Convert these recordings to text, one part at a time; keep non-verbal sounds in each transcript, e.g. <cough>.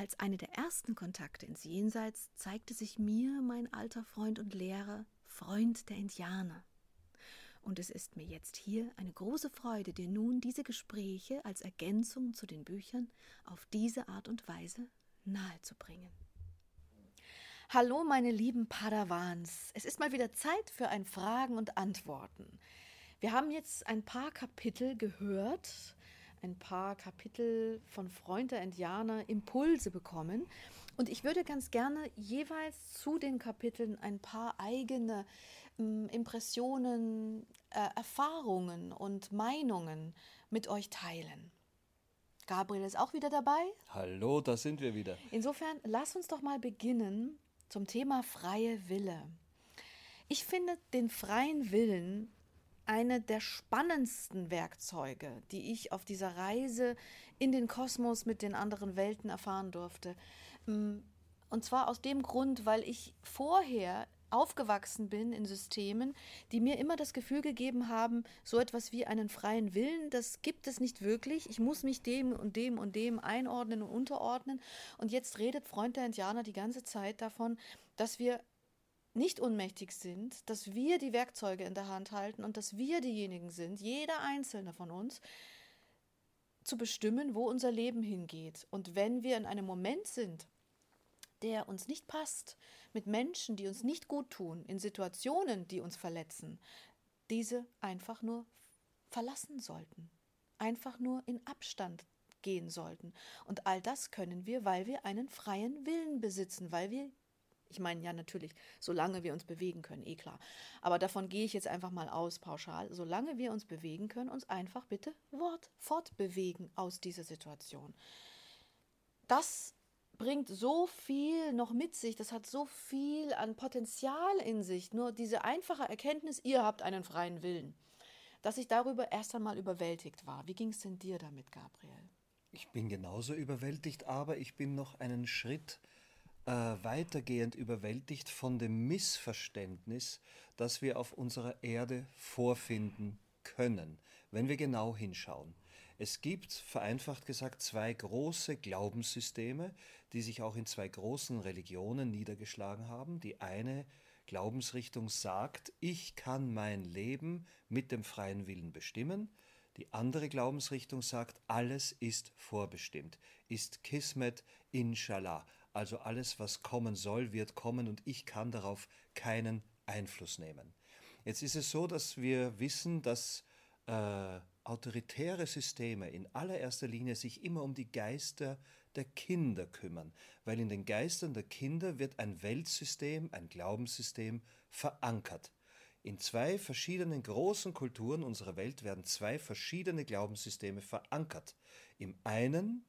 Als eine der ersten Kontakte ins Jenseits zeigte sich mir mein alter Freund und Lehrer, Freund der Indianer. Und es ist mir jetzt hier eine große Freude, dir nun diese Gespräche als Ergänzung zu den Büchern auf diese Art und Weise nahezubringen. Hallo, meine lieben Padawans. Es ist mal wieder Zeit für ein Fragen und Antworten. Wir haben jetzt ein paar Kapitel gehört ein paar Kapitel von Freund der Indianer Impulse bekommen. Und ich würde ganz gerne jeweils zu den Kapiteln ein paar eigene äh, Impressionen, äh, Erfahrungen und Meinungen mit euch teilen. Gabriel ist auch wieder dabei. Hallo, da sind wir wieder. Insofern, lass uns doch mal beginnen zum Thema freie Wille. Ich finde den freien Willen eine der spannendsten Werkzeuge, die ich auf dieser Reise in den Kosmos mit den anderen Welten erfahren durfte. Mm, und zwar aus dem Grund, weil ich vorher aufgewachsen bin in Systemen, die mir immer das Gefühl gegeben haben, so etwas wie einen freien Willen, das gibt es nicht wirklich. Ich muss mich dem und dem und dem einordnen und unterordnen. Und jetzt redet Freund der Indianer die ganze Zeit davon, dass wir nicht unmächtig sind, dass wir die Werkzeuge in der Hand halten und dass wir diejenigen sind, jeder einzelne von uns, zu bestimmen, wo unser Leben hingeht. Und wenn wir in einem Moment sind, der uns nicht passt, mit Menschen, die uns nicht gut tun, in Situationen, die uns verletzen, diese einfach nur verlassen sollten, einfach nur in Abstand gehen sollten. Und all das können wir, weil wir einen freien Willen besitzen, weil wir ich meine ja natürlich, solange wir uns bewegen können, eh klar. Aber davon gehe ich jetzt einfach mal aus, pauschal. Solange wir uns bewegen können, uns einfach bitte Wort fortbewegen aus dieser Situation. Das bringt so viel noch mit sich, das hat so viel an Potenzial in sich. Nur diese einfache Erkenntnis, ihr habt einen freien Willen, dass ich darüber erst einmal überwältigt war. Wie ging es denn dir damit, Gabriel? Ich bin genauso überwältigt, aber ich bin noch einen Schritt äh, weitergehend überwältigt von dem Missverständnis, das wir auf unserer Erde vorfinden können, wenn wir genau hinschauen. Es gibt, vereinfacht gesagt, zwei große Glaubenssysteme, die sich auch in zwei großen Religionen niedergeschlagen haben. Die eine Glaubensrichtung sagt, ich kann mein Leben mit dem freien Willen bestimmen. Die andere Glaubensrichtung sagt, alles ist vorbestimmt, ist Kismet, Inshallah. Also alles, was kommen soll, wird kommen und ich kann darauf keinen Einfluss nehmen. Jetzt ist es so, dass wir wissen, dass äh, autoritäre Systeme in allererster Linie sich immer um die Geister der Kinder kümmern, weil in den Geistern der Kinder wird ein Weltsystem, ein Glaubenssystem verankert. In zwei verschiedenen großen Kulturen unserer Welt werden zwei verschiedene Glaubenssysteme verankert. Im einen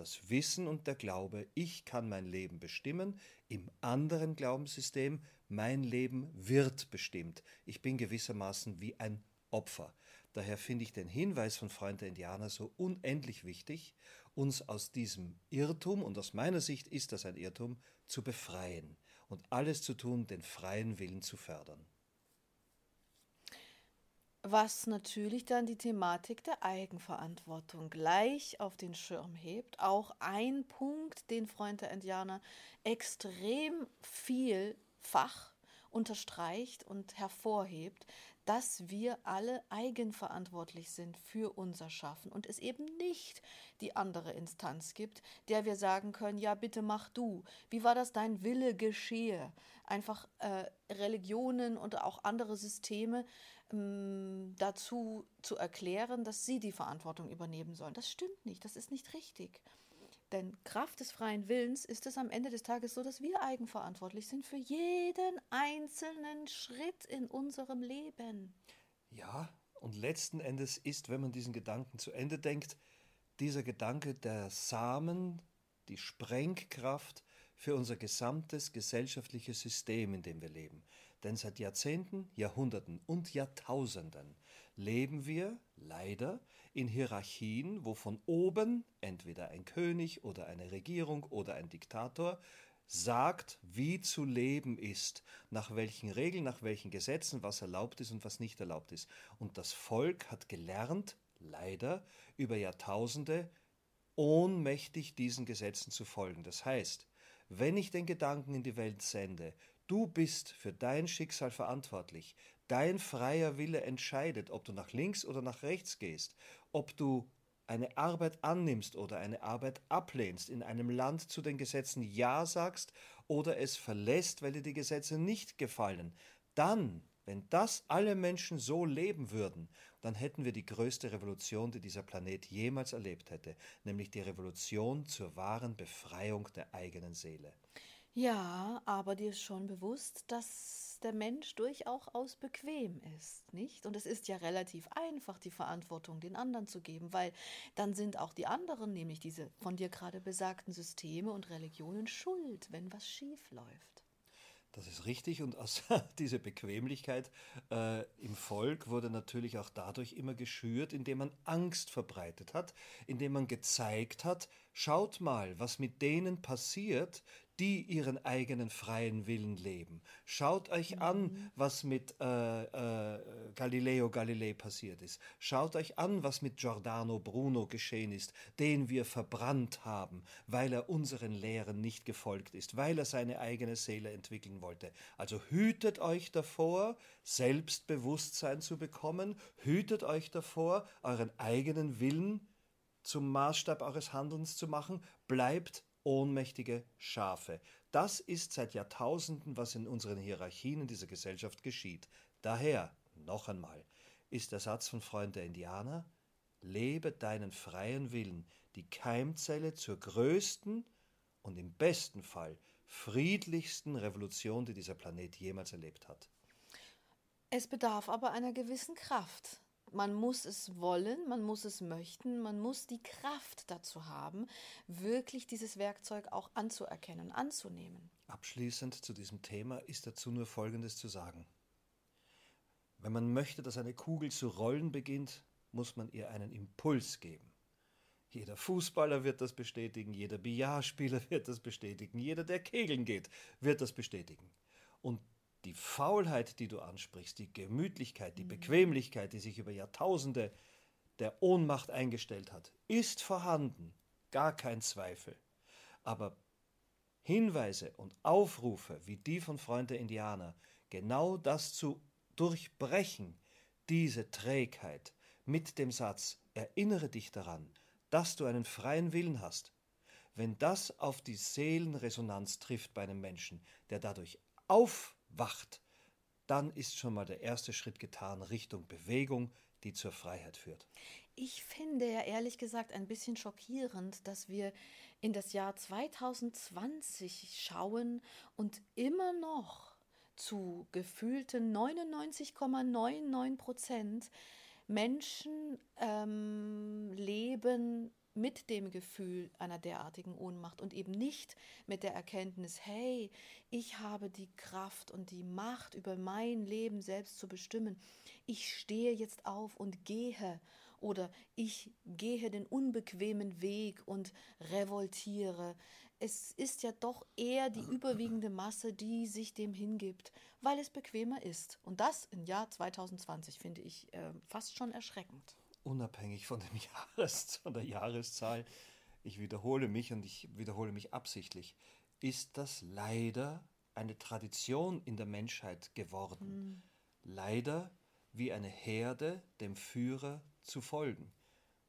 das Wissen und der Glaube, ich kann mein Leben bestimmen, im anderen Glaubenssystem, mein Leben wird bestimmt. Ich bin gewissermaßen wie ein Opfer. Daher finde ich den Hinweis von Freund der Indianer so unendlich wichtig, uns aus diesem Irrtum, und aus meiner Sicht ist das ein Irrtum, zu befreien und alles zu tun, den freien Willen zu fördern. Was natürlich dann die Thematik der Eigenverantwortung gleich auf den Schirm hebt. Auch ein Punkt, den Freund der Indianer extrem vielfach unterstreicht und hervorhebt, dass wir alle eigenverantwortlich sind für unser Schaffen und es eben nicht die andere Instanz gibt, der wir sagen können, ja bitte mach du, wie war das dein Wille geschehe. Einfach äh, Religionen und auch andere Systeme ähm, dazu zu erklären, dass sie die Verantwortung übernehmen sollen. Das stimmt nicht, das ist nicht richtig. Denn Kraft des freien Willens ist es am Ende des Tages so, dass wir eigenverantwortlich sind für jeden einzelnen Schritt in unserem Leben. Ja, und letzten Endes ist, wenn man diesen Gedanken zu Ende denkt, dieser Gedanke der Samen, die Sprengkraft für unser gesamtes gesellschaftliches System, in dem wir leben. Denn seit Jahrzehnten, Jahrhunderten und Jahrtausenden leben wir leider in Hierarchien, wo von oben entweder ein König oder eine Regierung oder ein Diktator sagt, wie zu leben ist, nach welchen Regeln, nach welchen Gesetzen, was erlaubt ist und was nicht erlaubt ist. Und das Volk hat gelernt, leider, über Jahrtausende ohnmächtig diesen Gesetzen zu folgen. Das heißt, wenn ich den Gedanken in die Welt sende, du bist für dein Schicksal verantwortlich, dein freier Wille entscheidet, ob du nach links oder nach rechts gehst, ob du eine Arbeit annimmst oder eine Arbeit ablehnst, in einem Land zu den Gesetzen Ja sagst oder es verlässt, weil dir die Gesetze nicht gefallen, dann, wenn das alle Menschen so leben würden, dann hätten wir die größte Revolution, die dieser Planet jemals erlebt hätte, nämlich die Revolution zur wahren Befreiung der eigenen Seele. Ja, aber dir ist schon bewusst, dass der Mensch durchaus bequem ist, nicht? Und es ist ja relativ einfach, die Verantwortung den anderen zu geben, weil dann sind auch die anderen, nämlich diese von dir gerade besagten Systeme und Religionen, schuld, wenn was schief läuft. Das ist richtig und aus <laughs> diese Bequemlichkeit äh, im Volk wurde natürlich auch dadurch immer geschürt, indem man Angst verbreitet hat, indem man gezeigt hat, schaut mal, was mit denen passiert, die ihren eigenen freien Willen leben. Schaut euch mhm. an, was mit äh, äh, Galileo Galilei passiert ist. Schaut euch an, was mit Giordano Bruno geschehen ist, den wir verbrannt haben, weil er unseren Lehren nicht gefolgt ist, weil er seine eigene Seele entwickeln wollte. Also hütet euch davor, Selbstbewusstsein zu bekommen, hütet euch davor, euren eigenen Willen zum Maßstab eures Handelns zu machen, bleibt ohnmächtige Schafe. Das ist seit Jahrtausenden, was in unseren Hierarchien in dieser Gesellschaft geschieht. Daher, noch einmal, ist der Satz von Freund der Indianer, lebe deinen freien Willen, die Keimzelle zur größten und im besten Fall friedlichsten Revolution, die dieser Planet jemals erlebt hat. Es bedarf aber einer gewissen Kraft. Man muss es wollen, man muss es möchten, man muss die Kraft dazu haben, wirklich dieses Werkzeug auch anzuerkennen, anzunehmen. Abschließend zu diesem Thema ist dazu nur Folgendes zu sagen. Wenn man möchte, dass eine Kugel zu rollen beginnt, muss man ihr einen Impuls geben. Jeder Fußballer wird das bestätigen, jeder Billardspieler <laughs> wird das bestätigen, jeder, der Kegeln geht, wird das bestätigen. Und die Faulheit, die du ansprichst, die Gemütlichkeit, die mhm. Bequemlichkeit, die sich über Jahrtausende der Ohnmacht eingestellt hat, ist vorhanden, gar kein Zweifel. Aber Hinweise und Aufrufe wie die von Freund der Indianer, genau das zu durchbrechen, diese Trägheit, mit dem Satz, erinnere dich daran, dass du einen freien Willen hast, wenn das auf die Seelenresonanz trifft bei einem Menschen, der dadurch auf wacht, dann ist schon mal der erste Schritt getan Richtung Bewegung, die zur Freiheit führt. Ich finde ja ehrlich gesagt ein bisschen schockierend, dass wir in das Jahr 2020 schauen und immer noch zu gefühlten 99,99 Prozent Menschen ähm, leben mit dem Gefühl einer derartigen Ohnmacht und eben nicht mit der Erkenntnis, hey, ich habe die Kraft und die Macht über mein Leben selbst zu bestimmen. Ich stehe jetzt auf und gehe oder ich gehe den unbequemen Weg und revoltiere. Es ist ja doch eher die überwiegende Masse, die sich dem hingibt, weil es bequemer ist. Und das im Jahr 2020 finde ich äh, fast schon erschreckend unabhängig von, dem <laughs> Jahres, von der Jahreszahl, ich wiederhole mich und ich wiederhole mich absichtlich, ist das leider eine Tradition in der Menschheit geworden. Mhm. Leider wie eine Herde dem Führer zu folgen.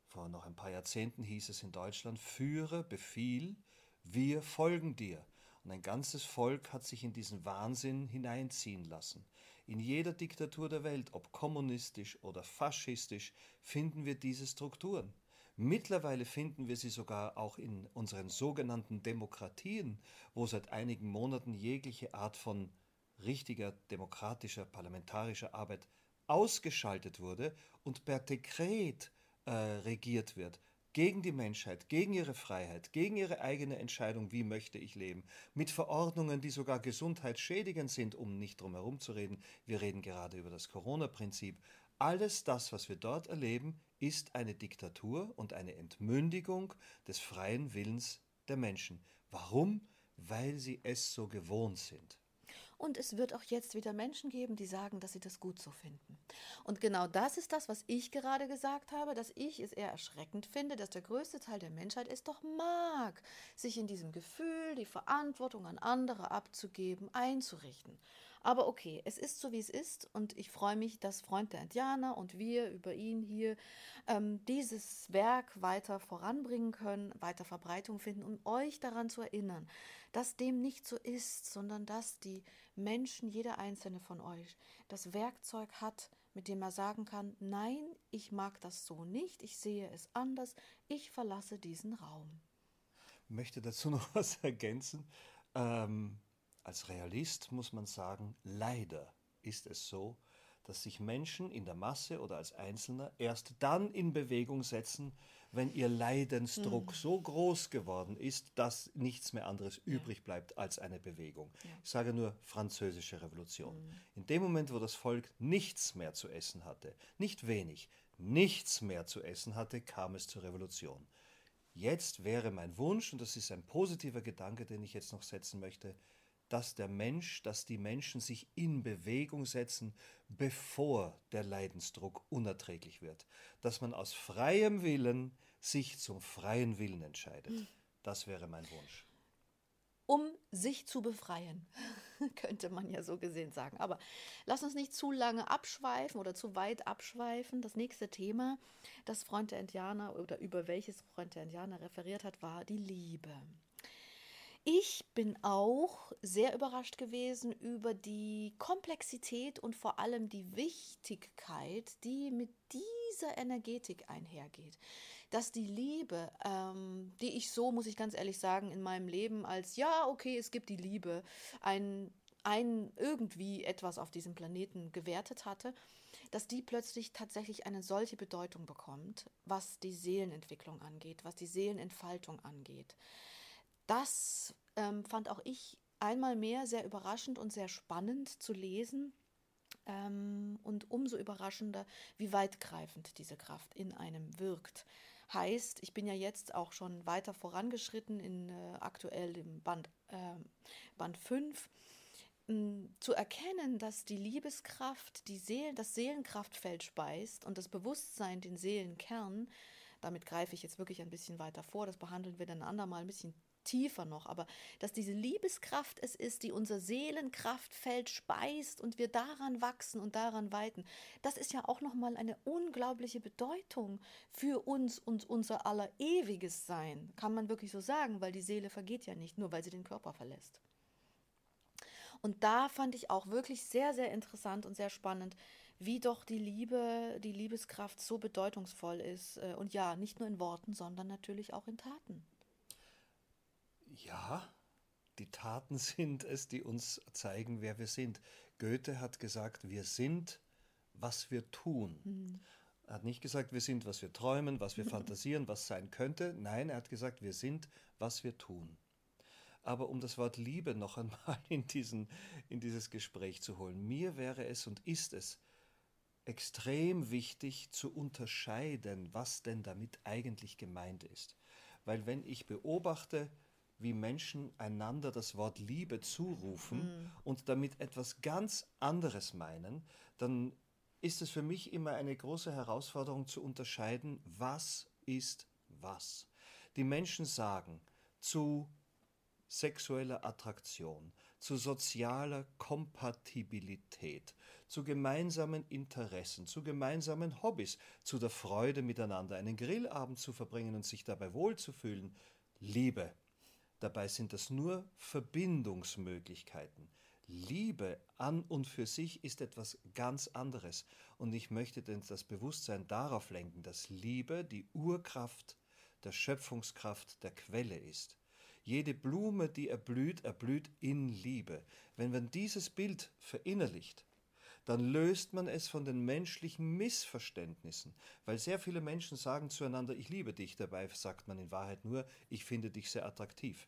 Vor noch ein paar Jahrzehnten hieß es in Deutschland, Führer, Befiehl, wir folgen dir. Und ein ganzes Volk hat sich in diesen Wahnsinn hineinziehen lassen. In jeder Diktatur der Welt, ob kommunistisch oder faschistisch, finden wir diese Strukturen. Mittlerweile finden wir sie sogar auch in unseren sogenannten Demokratien, wo seit einigen Monaten jegliche Art von richtiger demokratischer parlamentarischer Arbeit ausgeschaltet wurde und per Dekret äh, regiert wird. Gegen die Menschheit, gegen ihre Freiheit, gegen ihre eigene Entscheidung, wie möchte ich leben, mit Verordnungen, die sogar gesundheitsschädigend sind, um nicht drum herum zu reden. Wir reden gerade über das Corona-Prinzip. Alles das, was wir dort erleben, ist eine Diktatur und eine Entmündigung des freien Willens der Menschen. Warum? Weil sie es so gewohnt sind. Und es wird auch jetzt wieder Menschen geben, die sagen, dass sie das gut so finden. Und genau das ist das, was ich gerade gesagt habe, dass ich es eher erschreckend finde, dass der größte Teil der Menschheit es doch mag, sich in diesem Gefühl, die Verantwortung an andere abzugeben, einzurichten. Aber okay, es ist so, wie es ist und ich freue mich, dass Freund der Indianer und wir über ihn hier ähm, dieses Werk weiter voranbringen können, weiter Verbreitung finden, um euch daran zu erinnern, dass dem nicht so ist, sondern dass die Menschen, jeder einzelne von euch, das Werkzeug hat, mit dem er sagen kann, nein, ich mag das so nicht, ich sehe es anders, ich verlasse diesen Raum. Ich möchte dazu <laughs> noch was ergänzen. Ähm als Realist muss man sagen, leider ist es so, dass sich Menschen in der Masse oder als Einzelner erst dann in Bewegung setzen, wenn ihr Leidensdruck mhm. so groß geworden ist, dass nichts mehr anderes ja. übrig bleibt als eine Bewegung. Ja. Ich sage nur französische Revolution. Mhm. In dem Moment, wo das Volk nichts mehr zu essen hatte, nicht wenig, nichts mehr zu essen hatte, kam es zur Revolution. Jetzt wäre mein Wunsch, und das ist ein positiver Gedanke, den ich jetzt noch setzen möchte, dass der Mensch, dass die Menschen sich in Bewegung setzen, bevor der Leidensdruck unerträglich wird. Dass man aus freiem Willen sich zum freien Willen entscheidet. Das wäre mein Wunsch. Um sich zu befreien, <laughs> könnte man ja so gesehen sagen. Aber lass uns nicht zu lange abschweifen oder zu weit abschweifen. Das nächste Thema, das Freund der Indianer oder über welches Freund der Indianer referiert hat, war die Liebe. Ich bin auch sehr überrascht gewesen über die Komplexität und vor allem die Wichtigkeit, die mit dieser Energetik einhergeht. Dass die Liebe, ähm, die ich so, muss ich ganz ehrlich sagen, in meinem Leben als, ja, okay, es gibt die Liebe, ein, ein irgendwie etwas auf diesem Planeten gewertet hatte, dass die plötzlich tatsächlich eine solche Bedeutung bekommt, was die Seelenentwicklung angeht, was die Seelenentfaltung angeht. Das ähm, fand auch ich einmal mehr sehr überraschend und sehr spannend zu lesen. Ähm, und umso überraschender, wie weitgreifend diese Kraft in einem wirkt. Heißt, ich bin ja jetzt auch schon weiter vorangeschritten in äh, aktuell im Band, äh, Band 5 zu erkennen, dass die Liebeskraft die Seelen, das Seelenkraftfeld speist und das Bewusstsein den Seelenkern, damit greife ich jetzt wirklich ein bisschen weiter vor, das behandeln wir dann andermal ein bisschen tiefer noch, aber dass diese Liebeskraft es ist, die unser Seelenkraftfeld speist und wir daran wachsen und daran weiten, das ist ja auch nochmal eine unglaubliche Bedeutung für uns und unser aller ewiges Sein, kann man wirklich so sagen, weil die Seele vergeht ja nicht, nur weil sie den Körper verlässt. Und da fand ich auch wirklich sehr, sehr interessant und sehr spannend, wie doch die Liebe, die Liebeskraft so bedeutungsvoll ist. Äh, und ja, nicht nur in Worten, sondern natürlich auch in Taten. Ja, die Taten sind es, die uns zeigen, wer wir sind. Goethe hat gesagt, wir sind, was wir tun. Mhm. Er hat nicht gesagt, wir sind, was wir träumen, was wir <laughs> fantasieren, was sein könnte. Nein, er hat gesagt, wir sind, was wir tun. Aber um das Wort Liebe noch einmal in, diesen, in dieses Gespräch zu holen, mir wäre es und ist es extrem wichtig zu unterscheiden, was denn damit eigentlich gemeint ist. Weil wenn ich beobachte, wie Menschen einander das Wort Liebe zurufen mhm. und damit etwas ganz anderes meinen, dann ist es für mich immer eine große Herausforderung zu unterscheiden, was ist was. Die Menschen sagen zu sexueller Attraktion, zu sozialer Kompatibilität, zu gemeinsamen Interessen, zu gemeinsamen Hobbys, zu der Freude miteinander einen Grillabend zu verbringen und sich dabei wohlzufühlen, Liebe. Dabei sind das nur Verbindungsmöglichkeiten. Liebe an und für sich ist etwas ganz anderes. Und ich möchte denn das Bewusstsein darauf lenken, dass Liebe die Urkraft der Schöpfungskraft der Quelle ist. Jede Blume, die erblüht, erblüht in Liebe. Wenn man dieses Bild verinnerlicht, dann löst man es von den menschlichen Missverständnissen, weil sehr viele Menschen sagen zueinander, ich liebe dich, dabei sagt man in Wahrheit nur, ich finde dich sehr attraktiv.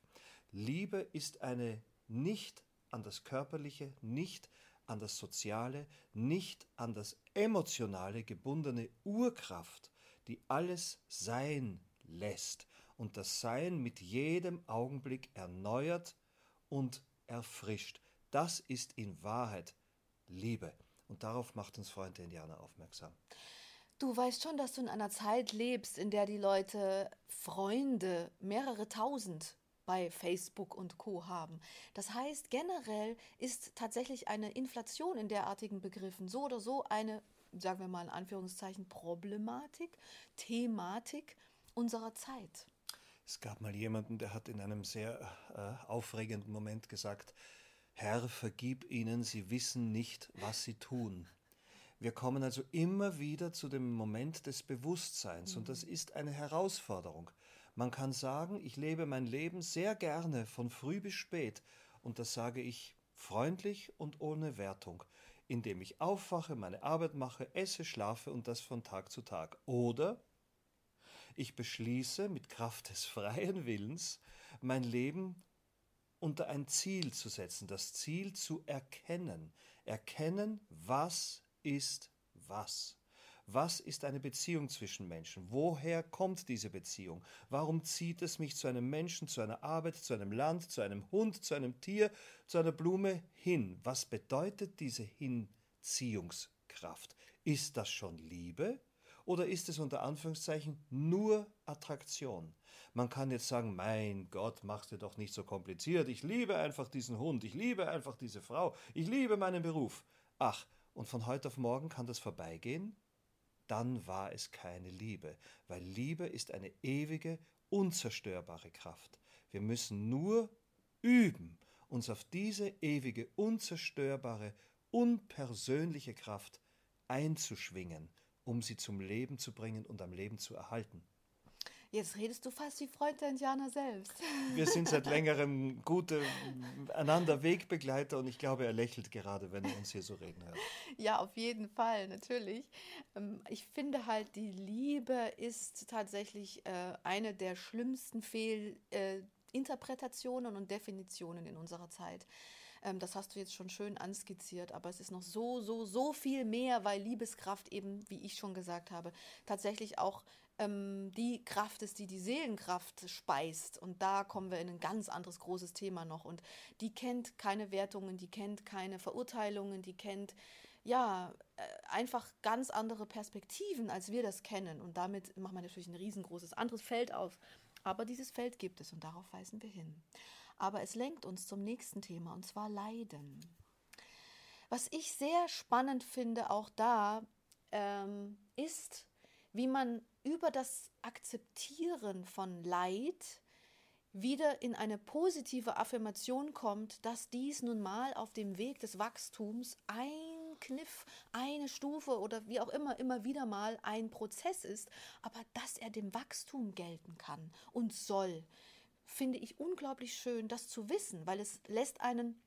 Liebe ist eine nicht an das Körperliche, nicht an das Soziale, nicht an das Emotionale gebundene Urkraft, die alles sein lässt und das Sein mit jedem Augenblick erneuert und erfrischt. Das ist in Wahrheit Liebe. Und darauf macht uns Freund der Indianer aufmerksam. Du weißt schon, dass du in einer Zeit lebst, in der die Leute Freunde, mehrere tausend bei Facebook und Co haben. Das heißt, generell ist tatsächlich eine Inflation in derartigen Begriffen so oder so eine, sagen wir mal in Anführungszeichen, Problematik, Thematik unserer Zeit. Es gab mal jemanden, der hat in einem sehr äh, aufregenden Moment gesagt, Herr, vergib ihnen, sie wissen nicht, was sie tun. Wir kommen also immer wieder zu dem Moment des Bewusstseins und das ist eine Herausforderung. Man kann sagen, ich lebe mein Leben sehr gerne von früh bis spät und das sage ich freundlich und ohne Wertung, indem ich aufwache, meine Arbeit mache, esse, schlafe und das von Tag zu Tag. Oder ich beschließe mit Kraft des <laughs> freien Willens, mein Leben unter ein Ziel zu setzen, das Ziel zu erkennen. Erkennen, was ist was. Was ist eine Beziehung zwischen Menschen? Woher kommt diese Beziehung? Warum zieht es mich zu einem Menschen, zu einer Arbeit, zu einem Land, zu einem Hund, zu einem Tier, zu einer Blume hin? Was bedeutet diese Hinziehungskraft? Ist das schon Liebe? Oder ist es unter Anführungszeichen nur Attraktion? Man kann jetzt sagen, mein Gott, mach's dir doch nicht so kompliziert. Ich liebe einfach diesen Hund, ich liebe einfach diese Frau, ich liebe meinen Beruf. Ach, und von heute auf morgen kann das vorbeigehen? Dann war es keine Liebe, weil Liebe ist eine ewige, unzerstörbare Kraft. Wir müssen nur üben, uns auf diese ewige, unzerstörbare, unpersönliche Kraft einzuschwingen um sie zum Leben zu bringen und am Leben zu erhalten. Jetzt redest du fast wie Freund der Indianer selbst. <laughs> Wir sind seit längerem <laughs> gute einander Wegbegleiter und ich glaube, er lächelt gerade, wenn er uns hier so reden hört. Ja, auf jeden Fall, natürlich. Ähm, ich finde halt, die Liebe ist tatsächlich äh, eine der schlimmsten Fehlinterpretationen und Definitionen in unserer Zeit. Ähm, das hast du jetzt schon schön anskizziert, aber es ist noch so, so, so viel mehr, weil Liebeskraft eben, wie ich schon gesagt habe, tatsächlich auch ähm, die Kraft ist, die die Seelenkraft speist. Und da kommen wir in ein ganz anderes großes Thema noch. Und die kennt keine Wertungen, die kennt keine Verurteilungen, die kennt ja, äh, einfach ganz andere Perspektiven, als wir das kennen. Und damit machen wir natürlich ein riesengroßes anderes Feld auf. Aber dieses Feld gibt es und darauf weisen wir hin aber es lenkt uns zum nächsten Thema, und zwar Leiden. Was ich sehr spannend finde, auch da, ähm, ist, wie man über das Akzeptieren von Leid wieder in eine positive Affirmation kommt, dass dies nun mal auf dem Weg des Wachstums ein Kniff, eine Stufe oder wie auch immer, immer wieder mal ein Prozess ist, aber dass er dem Wachstum gelten kann und soll finde ich unglaublich schön, das zu wissen, weil es lässt einen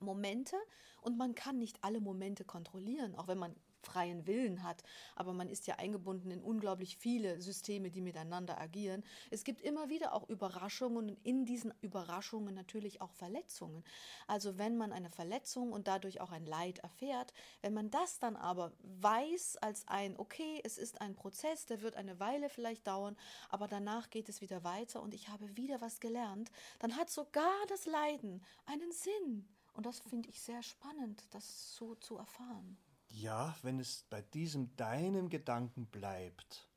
Momente und man kann nicht alle Momente kontrollieren, auch wenn man freien Willen hat, aber man ist ja eingebunden in unglaublich viele Systeme, die miteinander agieren. Es gibt immer wieder auch Überraschungen und in diesen Überraschungen natürlich auch Verletzungen. Also wenn man eine Verletzung und dadurch auch ein Leid erfährt, wenn man das dann aber weiß als ein, okay, es ist ein Prozess, der wird eine Weile vielleicht dauern, aber danach geht es wieder weiter und ich habe wieder was gelernt, dann hat sogar das Leiden einen Sinn. Und das finde ich sehr spannend, das so zu erfahren. Ja, wenn es bei diesem deinem Gedanken bleibt,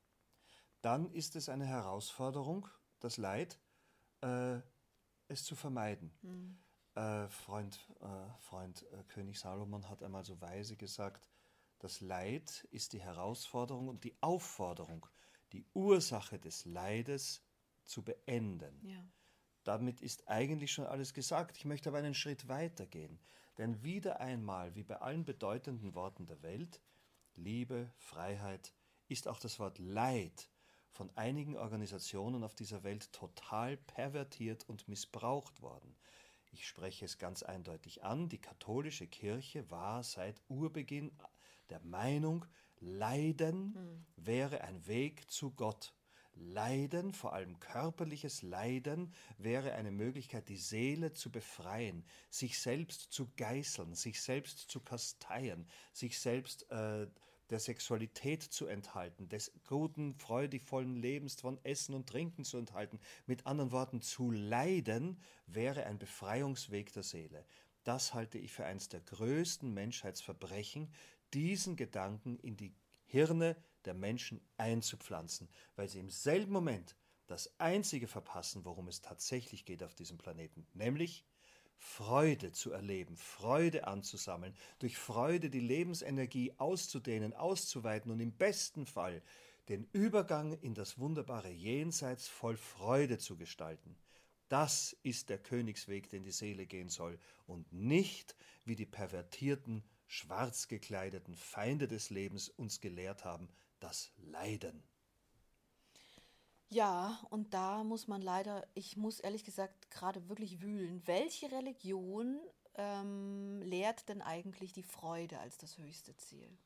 dann ist es eine Herausforderung, das Leid, äh, es zu vermeiden. Mhm. Äh, Freund, äh, Freund äh, König Salomon hat einmal so weise gesagt, das Leid ist die Herausforderung und die Aufforderung, die Ursache des Leides zu beenden. Ja. Damit ist eigentlich schon alles gesagt. Ich möchte aber einen Schritt weiter gehen. Denn wieder einmal, wie bei allen bedeutenden Worten der Welt, Liebe, Freiheit, ist auch das Wort Leid von einigen Organisationen auf dieser Welt total pervertiert und missbraucht worden. Ich spreche es ganz eindeutig an, die katholische Kirche war seit Urbeginn der Meinung, Leiden hm. wäre ein Weg zu Gott. Leiden, vor allem körperliches Leiden, wäre eine Möglichkeit, die Seele zu befreien, sich selbst zu geißeln, sich selbst zu kasteien, sich selbst äh, der Sexualität zu enthalten, des guten, freudigvollen Lebens von Essen und Trinken zu enthalten. Mit anderen Worten, zu leiden wäre ein Befreiungsweg der Seele. Das halte ich für eines der größten Menschheitsverbrechen, diesen Gedanken in die Hirne der Menschen einzupflanzen, weil sie im selben Moment das Einzige verpassen, worum es tatsächlich geht auf diesem Planeten, nämlich Freude zu erleben, Freude anzusammeln, durch Freude die Lebensenergie auszudehnen, auszuweiten und im besten Fall den Übergang in das wunderbare Jenseits voll Freude zu gestalten. Das ist der Königsweg, den die Seele gehen soll, und nicht wie die pervertierten, schwarz gekleideten Feinde des Lebens uns gelehrt haben, das Leiden. Ja, und da muss man leider, ich muss ehrlich gesagt gerade wirklich wühlen. Welche Religion ähm, lehrt denn eigentlich die Freude als das höchste Ziel?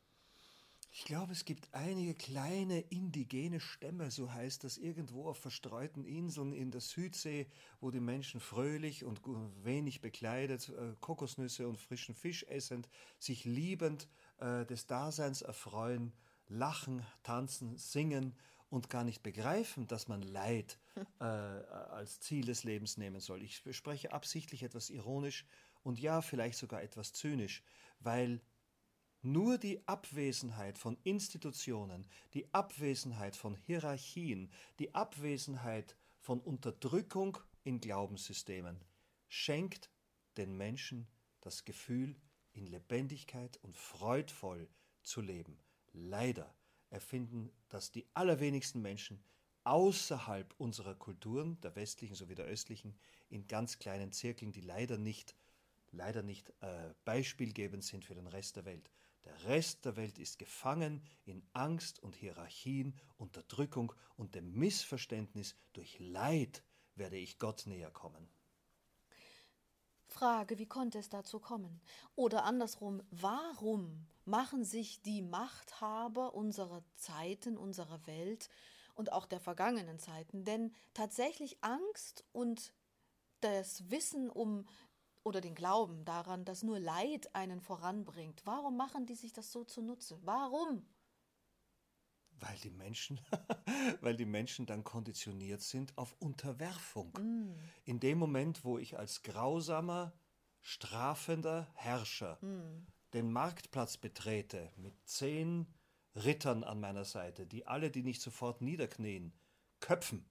Ich glaube, es gibt einige kleine indigene Stämme, so heißt das, irgendwo auf verstreuten Inseln in der Südsee, wo die Menschen fröhlich und wenig bekleidet, äh, Kokosnüsse und frischen Fisch essend, sich liebend äh, des Daseins erfreuen, lachen, tanzen, singen und gar nicht begreifen, dass man Leid <laughs> äh, als Ziel des Lebens nehmen soll. Ich spreche absichtlich etwas ironisch und ja, vielleicht sogar etwas zynisch, weil nur die Abwesenheit von Institutionen, die Abwesenheit von Hierarchien, die Abwesenheit von Unterdrückung in Glaubenssystemen schenkt den Menschen das Gefühl, in Lebendigkeit und freudvoll zu leben. Leider erfinden das die allerwenigsten Menschen außerhalb unserer Kulturen, der westlichen sowie der östlichen, in ganz kleinen Zirkeln, die leider nicht, leider nicht äh, beispielgebend sind für den Rest der Welt. Der Rest der Welt ist gefangen in Angst und Hierarchien, Unterdrückung und dem Missverständnis, durch Leid werde ich Gott näher kommen. Frage, wie konnte es dazu kommen? Oder andersrum, warum machen sich die Machthaber unserer Zeiten, unserer Welt und auch der vergangenen Zeiten denn tatsächlich Angst und das Wissen um oder den Glauben daran, dass nur Leid einen voranbringt? Warum machen die sich das so zunutze? Warum? Weil die Menschen, <laughs> weil die Menschen dann konditioniert sind auf Unterwerfung. Mm. In dem Moment, wo ich als grausamer, strafender Herrscher mm. den Marktplatz betrete mit zehn Rittern an meiner Seite, die alle, die nicht sofort niederknien, köpfen,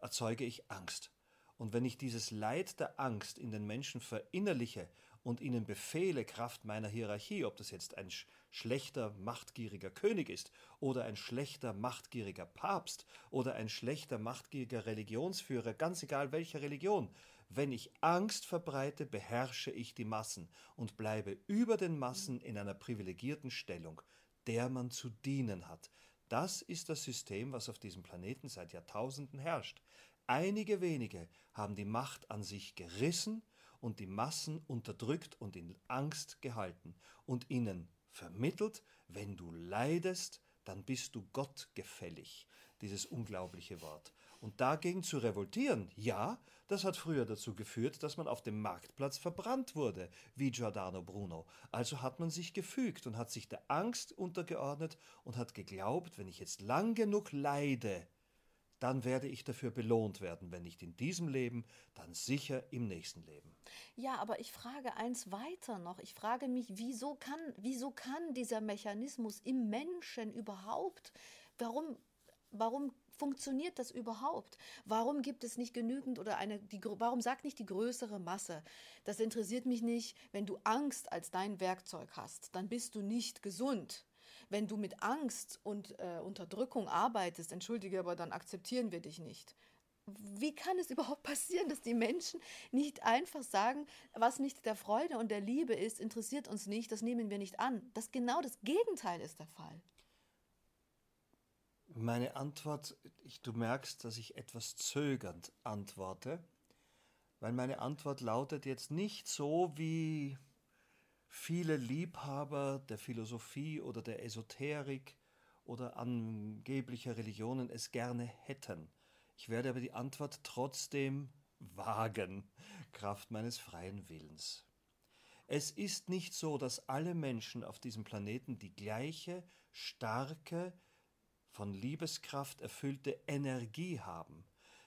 erzeuge ich Angst. Und wenn ich dieses Leid der Angst in den Menschen verinnerliche und ihnen befehle, Kraft meiner Hierarchie, ob das jetzt ein schlechter, machtgieriger König ist oder ein schlechter, machtgieriger Papst oder ein schlechter, machtgieriger Religionsführer, ganz egal welcher Religion, wenn ich Angst verbreite, beherrsche ich die Massen und bleibe über den Massen in einer privilegierten Stellung, der man zu dienen hat. Das ist das System, was auf diesem Planeten seit Jahrtausenden herrscht. Einige wenige haben die Macht an sich gerissen und die Massen unterdrückt und in Angst gehalten und ihnen vermittelt, wenn du leidest, dann bist du Gott gefällig. Dieses unglaubliche Wort. Und dagegen zu revoltieren, ja, das hat früher dazu geführt, dass man auf dem Marktplatz verbrannt wurde, wie Giordano Bruno. Also hat man sich gefügt und hat sich der Angst untergeordnet und hat geglaubt, wenn ich jetzt lang genug leide, dann werde ich dafür belohnt werden, wenn nicht in diesem Leben, dann sicher im nächsten Leben. Ja, aber ich frage eins weiter noch. Ich frage mich, wieso kann, wieso kann dieser Mechanismus im Menschen überhaupt, warum, warum funktioniert das überhaupt? Warum gibt es nicht genügend oder eine, die, warum sagt nicht die größere Masse, das interessiert mich nicht, wenn du Angst als dein Werkzeug hast, dann bist du nicht gesund wenn du mit Angst und äh, Unterdrückung arbeitest, entschuldige, aber dann akzeptieren wir dich nicht. Wie kann es <laughs> überhaupt passieren, dass die Menschen nicht einfach sagen, was nicht der Freude und der Liebe ist, interessiert uns nicht, das nehmen wir nicht an? Das genau das Gegenteil ist der Fall. Meine Antwort, ich, du merkst, dass ich etwas zögernd antworte, weil meine Antwort lautet jetzt nicht so, wie viele Liebhaber der Philosophie oder der Esoterik oder angeblicher Religionen es gerne hätten. Ich werde aber die Antwort trotzdem wagen, Kraft meines freien Willens. Es ist nicht so, dass alle Menschen auf diesem Planeten die gleiche starke, von Liebeskraft erfüllte Energie haben.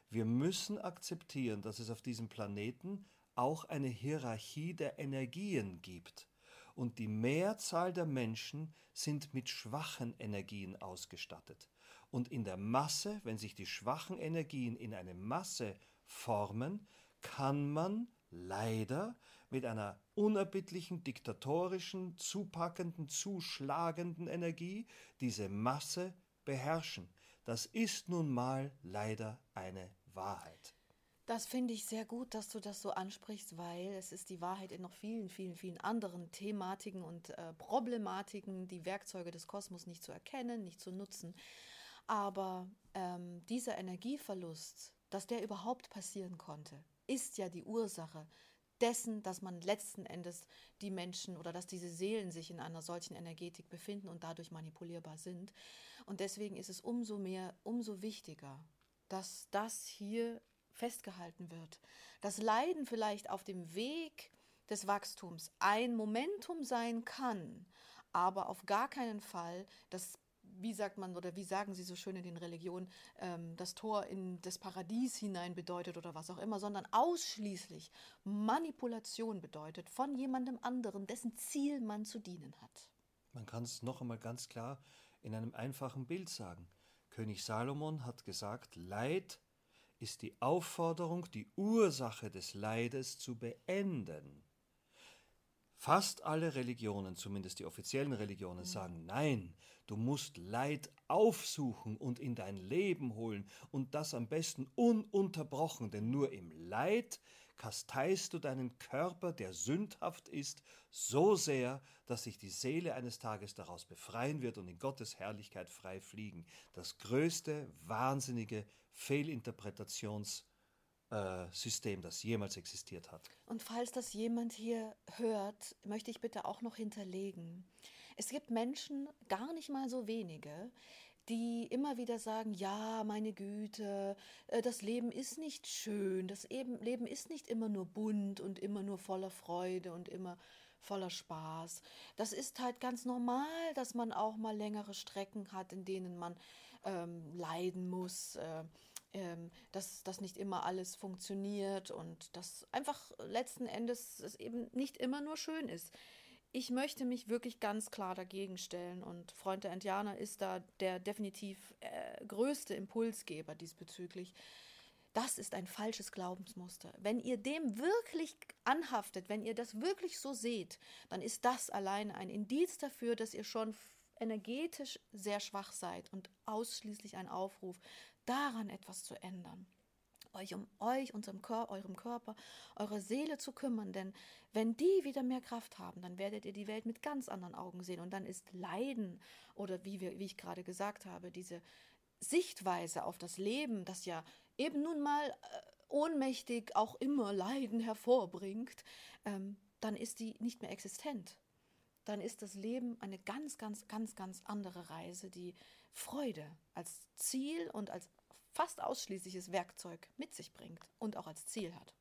Wir müssen akzeptieren, dass es auf diesem Planeten auch eine Hierarchie der Energien gibt. Und die Mehrzahl der Menschen sind mit schwachen Energien ausgestattet. Und in der Masse, wenn sich die schwachen Energien in eine Masse formen, kann man leider mit einer unerbittlichen, diktatorischen, zupackenden, zuschlagenden Energie diese Masse beherrschen. Das ist nun mal leider eine Wahrheit. Das finde ich sehr gut, dass du das so ansprichst, weil es ist die Wahrheit in noch vielen, vielen, vielen anderen Thematiken und äh, Problematiken, die Werkzeuge des Kosmos nicht zu erkennen, nicht zu nutzen. Aber ähm, dieser Energieverlust, dass der überhaupt passieren konnte, ist ja die Ursache dessen, dass man letzten Endes die Menschen oder dass diese Seelen sich in einer solchen Energetik befinden und dadurch manipulierbar sind. Und deswegen ist es umso mehr, umso wichtiger, dass das hier festgehalten wird. Das Leiden vielleicht auf dem Weg des Wachstums ein Momentum sein kann, aber auf gar keinen Fall das wie sagt man oder wie sagen sie so schön in den Religionen, ähm, das Tor in das Paradies hinein bedeutet oder was auch immer, sondern ausschließlich Manipulation bedeutet von jemandem anderen, dessen Ziel man zu dienen hat. Man kann es noch einmal ganz klar in einem einfachen Bild sagen. König Salomon hat gesagt, Leid ist die Aufforderung, die Ursache des Leides zu beenden. Fast alle Religionen, zumindest die offiziellen Religionen, sagen, nein, du musst Leid aufsuchen und in dein Leben holen und das am besten ununterbrochen, denn nur im Leid kasteist du deinen Körper, der sündhaft ist, so sehr, dass sich die Seele eines Tages daraus befreien wird und in Gottes Herrlichkeit frei fliegen. Das größte, wahnsinnige Fehlinterpretations- äh, System, das jemals existiert hat. Und falls das jemand hier hört, möchte ich bitte auch noch hinterlegen. Es gibt Menschen, gar nicht mal so wenige, die immer wieder sagen, ja, meine Güte, äh, das Leben ist nicht schön, das Leben ist nicht immer nur bunt und immer nur voller Freude und immer voller Spaß. Das ist halt ganz normal, dass man auch mal längere Strecken hat, in denen man ähm, leiden muss. Äh, ähm, dass das nicht immer alles funktioniert und dass einfach letzten Endes es eben nicht immer nur schön ist. Ich möchte mich wirklich ganz klar dagegen stellen und Freund der Indianer ist da der definitiv äh, größte Impulsgeber diesbezüglich. Das ist ein falsches Glaubensmuster. Wenn ihr dem wirklich anhaftet, wenn ihr das wirklich so seht, dann ist das allein ein Indiz dafür, dass ihr schon energetisch sehr schwach seid und ausschließlich ein Aufruf, daran etwas zu ändern. Euch um euch, unserem Kör eurem Körper, eure Seele zu kümmern, denn wenn die wieder mehr Kraft haben, dann werdet ihr die Welt mit ganz anderen Augen sehen und dann ist Leiden oder wie, wir, wie ich gerade gesagt habe, diese Sichtweise auf das Leben, das ja eben nun mal äh, ohnmächtig auch immer Leiden hervorbringt, ähm, dann ist die nicht mehr existent. Dann ist das Leben eine ganz, ganz, ganz, ganz andere Reise, die Freude als Ziel und als fast ausschließliches Werkzeug mit sich bringt und auch als Ziel hat.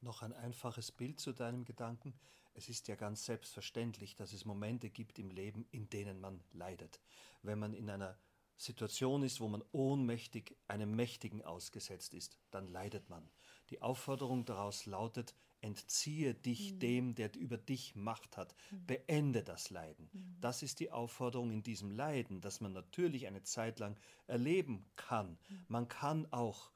Noch ein einfaches Bild zu deinem Gedanken. Es ist ja ganz selbstverständlich, dass es Momente gibt im Leben, in denen man leidet. Wenn man in einer Situation ist, wo man ohnmächtig einem Mächtigen ausgesetzt ist, dann leidet man. Die Aufforderung daraus lautet, entziehe dich mhm. dem, der über dich Macht hat, mhm. beende das Leiden. Mhm. Das ist die Aufforderung in diesem Leiden, das man natürlich eine Zeit lang erleben kann. Mhm. Man kann auch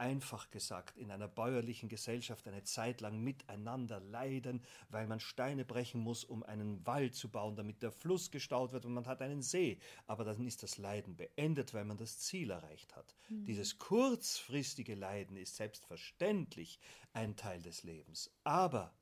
einfach gesagt, in einer bäuerlichen Gesellschaft eine Zeit lang miteinander leiden, weil man Steine brechen muss, um einen Wald zu bauen, damit der Fluss gestaut wird und man hat einen See. Aber dann ist das Leiden beendet, weil man das Ziel erreicht hat. Mhm. Dieses kurzfristige Leiden ist selbstverständlich ein Teil des Lebens. Aber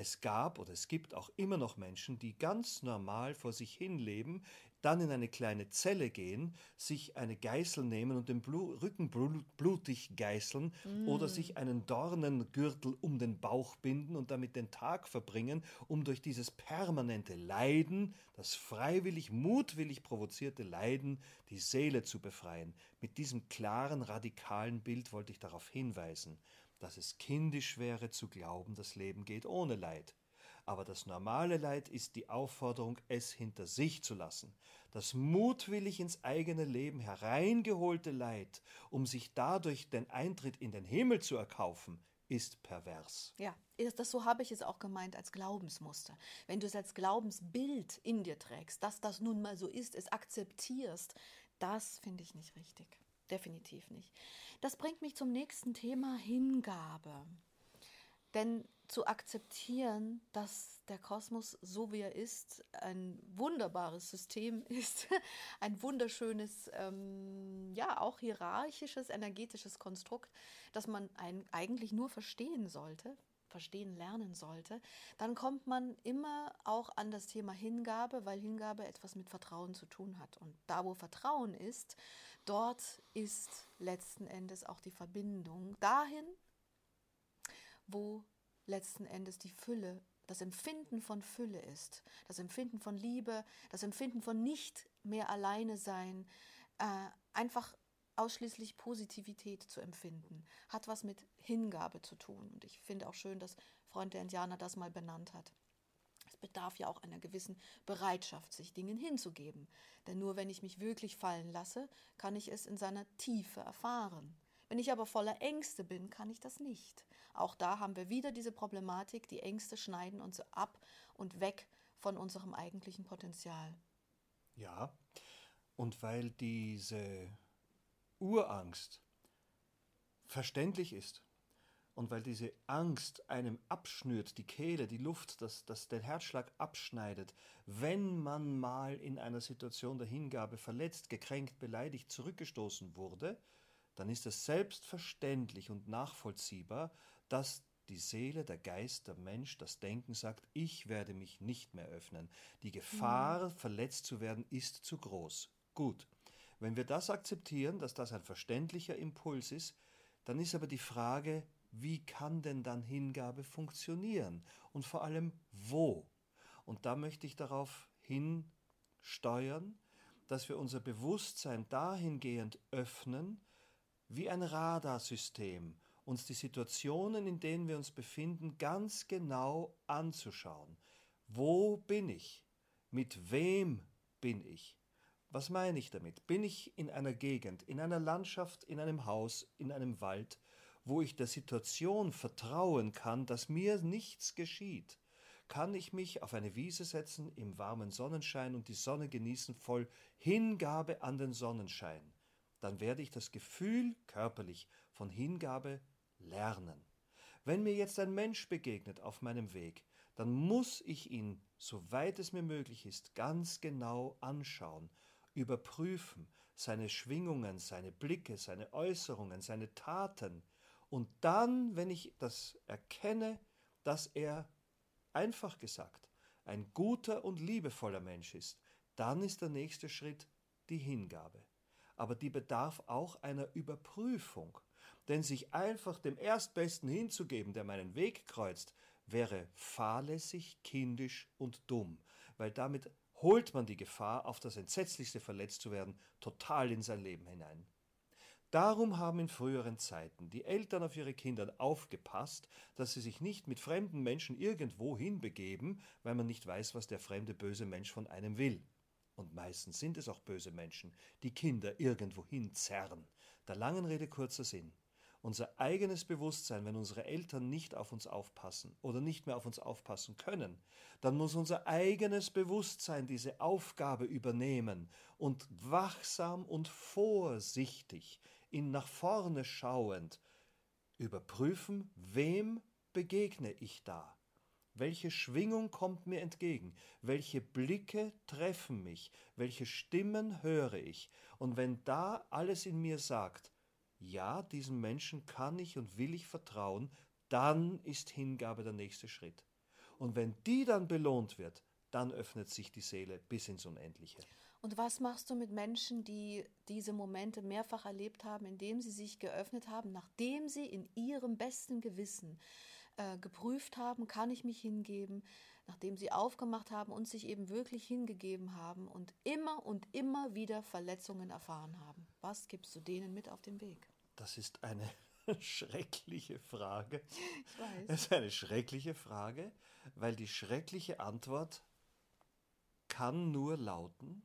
Es gab oder es gibt auch immer noch Menschen, die ganz normal vor sich hin leben, dann in eine kleine Zelle gehen, sich eine Geißel nehmen und den Blu Rücken blutig geißeln mm. oder sich einen Dornengürtel um den Bauch binden und damit den Tag verbringen, um durch dieses permanente Leiden, das freiwillig, mutwillig provozierte Leiden, die Seele zu befreien. Mit diesem klaren, radikalen Bild wollte ich darauf hinweisen dass es kindisch wäre zu glauben, das Leben geht ohne Leid. Aber das normale Leid ist die Aufforderung, es hinter sich zu lassen. Das mutwillig ins eigene Leben hereingeholte Leid, um sich dadurch den Eintritt in den Himmel zu erkaufen, ist pervers. Ja, das, so habe ich es auch gemeint als Glaubensmuster. Wenn du es als Glaubensbild in dir trägst, dass das nun mal so ist, es akzeptierst, das finde ich nicht richtig definitiv nicht. Das bringt mich zum nächsten Thema Hingabe. Denn zu akzeptieren, dass der Kosmos, so wie er ist, ein wunderbares System <laughs> ist, ein wunderschönes, ähm, ja, auch hierarchisches, energetisches Konstrukt, das man eigentlich nur verstehen sollte, verstehen lernen sollte, dann kommt man immer auch an das Thema Hingabe, weil Hingabe etwas mit Vertrauen zu tun hat. Und da, wo Vertrauen ist, dort ist letzten Endes auch die Verbindung dahin, wo letzten Endes die Fülle, das Empfinden von Fülle ist, das Empfinden von Liebe, das Empfinden von nicht mehr alleine sein, äh, einfach ausschließlich Positivität zu empfinden, hat was mit Hingabe zu tun. Und ich finde auch schön, dass Freund der Indianer das mal benannt hat. Es bedarf ja auch einer gewissen Bereitschaft, sich Dingen hinzugeben. Denn nur wenn ich mich wirklich fallen lasse, kann ich es in seiner Tiefe erfahren. Wenn ich aber voller Ängste bin, kann ich das nicht. Auch da haben wir wieder diese Problematik, die Ängste schneiden uns ab und weg von unserem eigentlichen Potenzial. Ja, und weil diese Urangst verständlich ist und weil diese Angst einem abschnürt, die Kehle, die Luft, das, das den Herzschlag abschneidet, wenn man mal in einer Situation der Hingabe verletzt, gekränkt, beleidigt, zurückgestoßen wurde, dann ist es selbstverständlich und nachvollziehbar, dass die Seele, der Geist, der Mensch, das Denken sagt, ich werde mich nicht mehr öffnen. Die Gefahr, mhm. verletzt zu werden, ist zu groß. Gut. Wenn wir das akzeptieren, dass das ein verständlicher Impuls ist, dann ist aber die Frage, wie kann denn dann Hingabe funktionieren und vor allem wo? Und da möchte ich darauf hinsteuern, dass wir unser Bewusstsein dahingehend öffnen, wie ein Radarsystem, uns die Situationen, in denen wir uns befinden, ganz genau anzuschauen. Wo bin ich? Mit wem bin ich? Was meine ich damit? Bin ich in einer Gegend, in einer Landschaft, in einem Haus, in einem Wald, wo ich der Situation vertrauen kann, dass mir nichts geschieht? Kann ich mich auf eine Wiese setzen im warmen Sonnenschein und die Sonne genießen voll Hingabe an den Sonnenschein? Dann werde ich das Gefühl körperlich von Hingabe lernen. Wenn mir jetzt ein Mensch begegnet auf meinem Weg, dann muss ich ihn, soweit es mir möglich ist, ganz genau anschauen überprüfen, seine Schwingungen, seine Blicke, seine Äußerungen, seine Taten. Und dann, wenn ich das erkenne, dass er, einfach gesagt, ein guter und liebevoller Mensch ist, dann ist der nächste Schritt die Hingabe. Aber die bedarf auch einer Überprüfung. Denn sich einfach dem Erstbesten hinzugeben, der meinen Weg kreuzt, wäre fahrlässig, kindisch und dumm, weil damit holt man die Gefahr, auf das Entsetzlichste verletzt zu werden, total in sein Leben hinein. Darum haben in früheren Zeiten die Eltern auf ihre Kinder aufgepasst, dass sie sich nicht mit fremden Menschen irgendwo hinbegeben, weil man nicht weiß, was der fremde böse Mensch von einem will. Und meistens sind es auch böse Menschen, die Kinder irgendwo hinzerren. Der langen Rede kurzer Sinn unser eigenes Bewusstsein, wenn unsere Eltern nicht auf uns aufpassen oder nicht mehr auf uns aufpassen können, dann muss unser eigenes Bewusstsein diese Aufgabe übernehmen und wachsam und vorsichtig, in nach vorne schauend, überprüfen, wem begegne ich da? Welche Schwingung kommt mir entgegen? Welche Blicke treffen mich? Welche Stimmen höre ich? Und wenn da alles in mir sagt, ja, diesem Menschen kann ich und will ich vertrauen, dann ist Hingabe der nächste Schritt. Und wenn die dann belohnt wird, dann öffnet sich die Seele bis ins Unendliche. Und was machst du mit Menschen, die diese Momente mehrfach erlebt haben, indem sie sich geöffnet haben, nachdem sie in ihrem besten Gewissen äh, geprüft haben, kann ich mich hingeben, nachdem sie aufgemacht haben und sich eben wirklich hingegeben haben und immer und immer wieder Verletzungen erfahren haben? Was gibst du denen mit auf den Weg? Das ist eine <laughs> schreckliche Frage. Ich weiß. Das ist eine schreckliche Frage, weil die schreckliche Antwort kann nur lauten,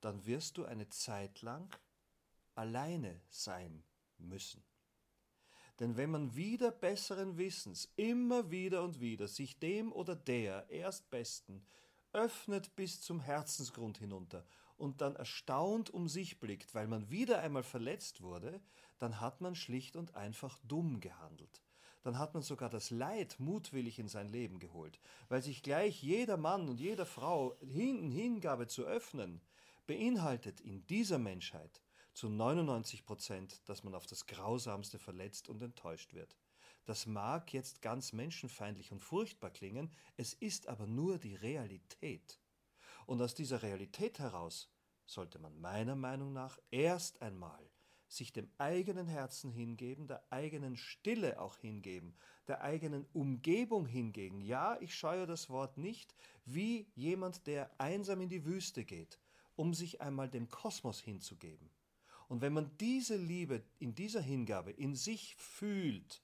dann wirst du eine Zeit lang alleine sein müssen. Denn wenn man wieder besseren Wissens immer wieder und wieder sich dem oder der Erstbesten öffnet bis zum Herzensgrund hinunter und dann erstaunt um sich blickt, weil man wieder einmal verletzt wurde, dann hat man schlicht und einfach dumm gehandelt. Dann hat man sogar das Leid mutwillig in sein Leben geholt, weil sich gleich jeder Mann und jeder Frau in Hingabe zu öffnen, beinhaltet in dieser Menschheit zu 99 Prozent, dass man auf das Grausamste verletzt und enttäuscht wird. Das mag jetzt ganz menschenfeindlich und furchtbar klingen, es ist aber nur die Realität. Und aus dieser Realität heraus sollte man meiner Meinung nach erst einmal sich dem eigenen Herzen hingeben, der eigenen Stille auch hingeben, der eigenen Umgebung hingeben. Ja, ich scheue das Wort nicht, wie jemand, der einsam in die Wüste geht, um sich einmal dem Kosmos hinzugeben. Und wenn man diese Liebe in dieser Hingabe in sich fühlt,